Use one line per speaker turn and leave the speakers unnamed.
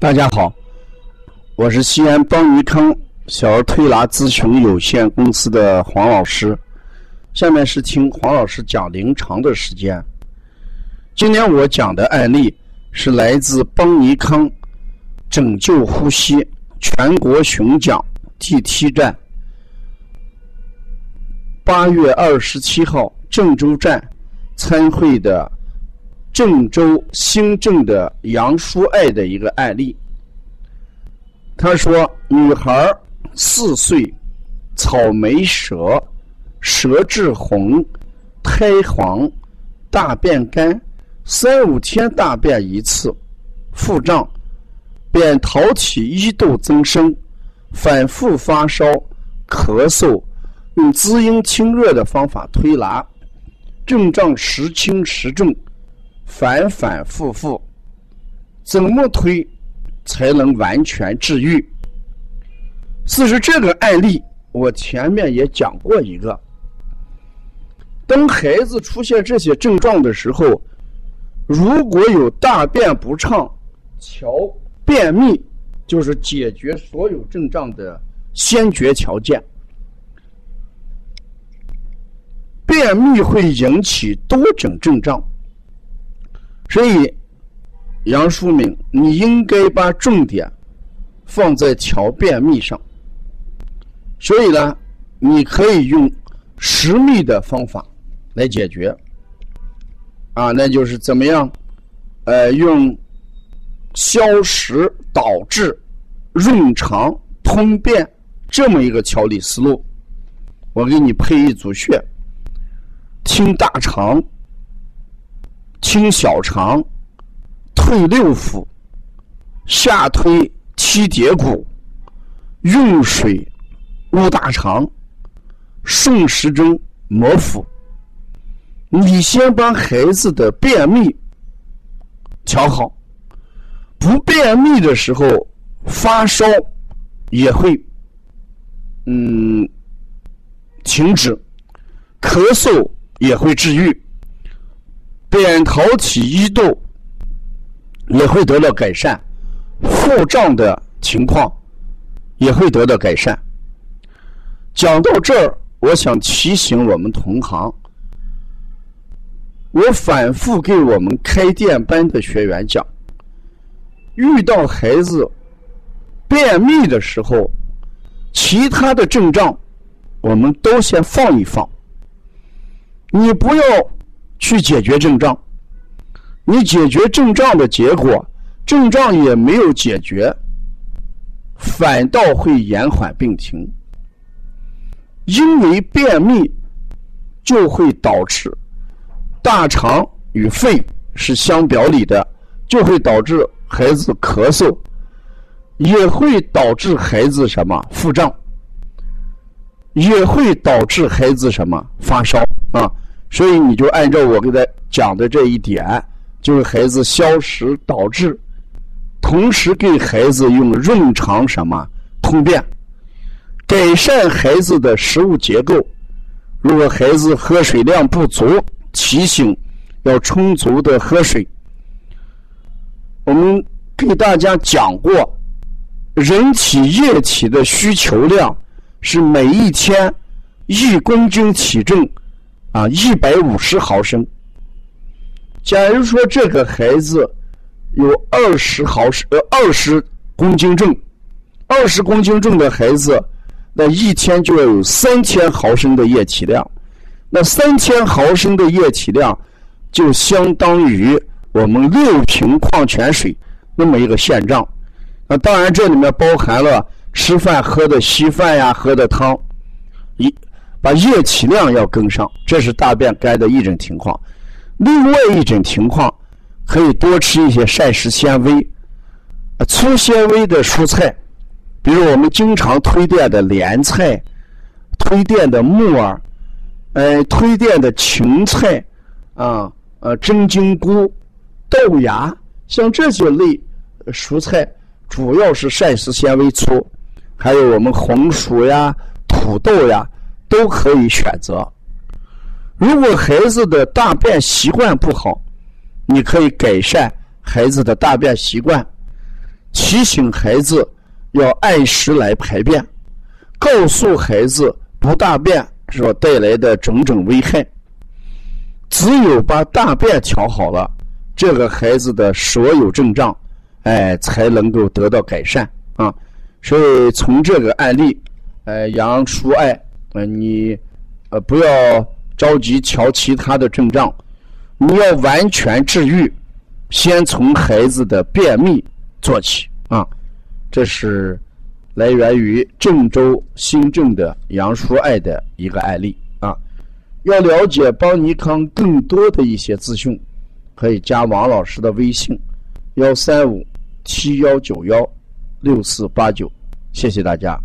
大家好，我是西安邦尼康小儿推拿咨询有限公司的黄老师。下面是听黄老师讲临床的时间。今天我讲的案例是来自邦尼康拯救呼吸全国巡讲第七站，八月二十七号郑州站参会的。郑州新郑的杨淑爱的一个案例，他说：“女孩四岁，草莓舌，舌质红，苔黄，大便干，三五天大便一次，腹胀，扁桃体一度增生，反复发烧，咳嗽，用滋阴清热的方法推拿，症状时轻时重。”反反复复，怎么推才能完全治愈？事实这个案例，我前面也讲过一个。当孩子出现这些症状的时候，如果有大便不畅、桥便秘，就是解决所有症状的先决条件。便秘会引起多种症状。所以，杨淑敏，你应该把重点放在调便秘上。所以呢，你可以用食秘的方法来解决。啊，那就是怎么样？呃，用消食导滞、润肠通便这么一个调理思路。我给你配一组穴，清大肠。清小肠，退六腑，下推七节骨，用水捂大肠，顺时针摩腹。你先把孩子的便秘调好，不便秘的时候发烧也会嗯停止，咳嗽也会治愈。扁桃体衣窦也会得到改善，腹胀的情况也会得到改善。讲到这儿，我想提醒我们同行，我反复给我们开店班的学员讲，遇到孩子便秘的时候，其他的症状我们都先放一放，你不要。去解决症状，你解决症状的结果，症状也没有解决，反倒会延缓病情。因为便秘就会导致大肠与肺是相表里的，就会导致孩子咳嗽，也会导致孩子什么腹胀，也会导致孩子什么发烧啊。所以你就按照我给他讲的这一点，就是孩子消食导滞，同时给孩子用润肠什么通便，改善孩子的食物结构。如果孩子喝水量不足，提醒要充足的喝水。我们给大家讲过，人体液体的需求量是每一天一公斤体重。啊，一百五十毫升。假如说这个孩子有二十毫升，呃，二十公斤重，二十公斤重的孩子，那一天就要有三千毫升的液体量。那三千毫升的液体量，就相当于我们六瓶矿泉水那么一个现状。那当然，这里面包含了吃饭喝的稀饭呀，喝的汤，把液体量要跟上，这是大便干的一种情况。另外一种情况，可以多吃一些膳食纤维、粗纤维的蔬菜，比如我们经常推荐的莲菜、推荐的木耳、呃推荐的芹菜啊、呃真菌菇、豆芽，像这些类蔬菜，主要是膳食纤维粗，还有我们红薯呀、土豆呀。都可以选择。如果孩子的大便习惯不好，你可以改善孩子的大便习惯，提醒孩子要按时来排便，告诉孩子不大便所带来的种种危害。只有把大便调好了，这个孩子的所有症状，哎，才能够得到改善啊。所以从这个案例，呃，杨叔爱，呃，你呃不要着急瞧其他的症状，你要完全治愈，先从孩子的便秘做起啊。这是来源于郑州新郑的杨叔爱的一个案例啊。要了解邦尼康更多的一些资讯，可以加王老师的微信：幺三五七幺九幺六四八九。谢谢大家。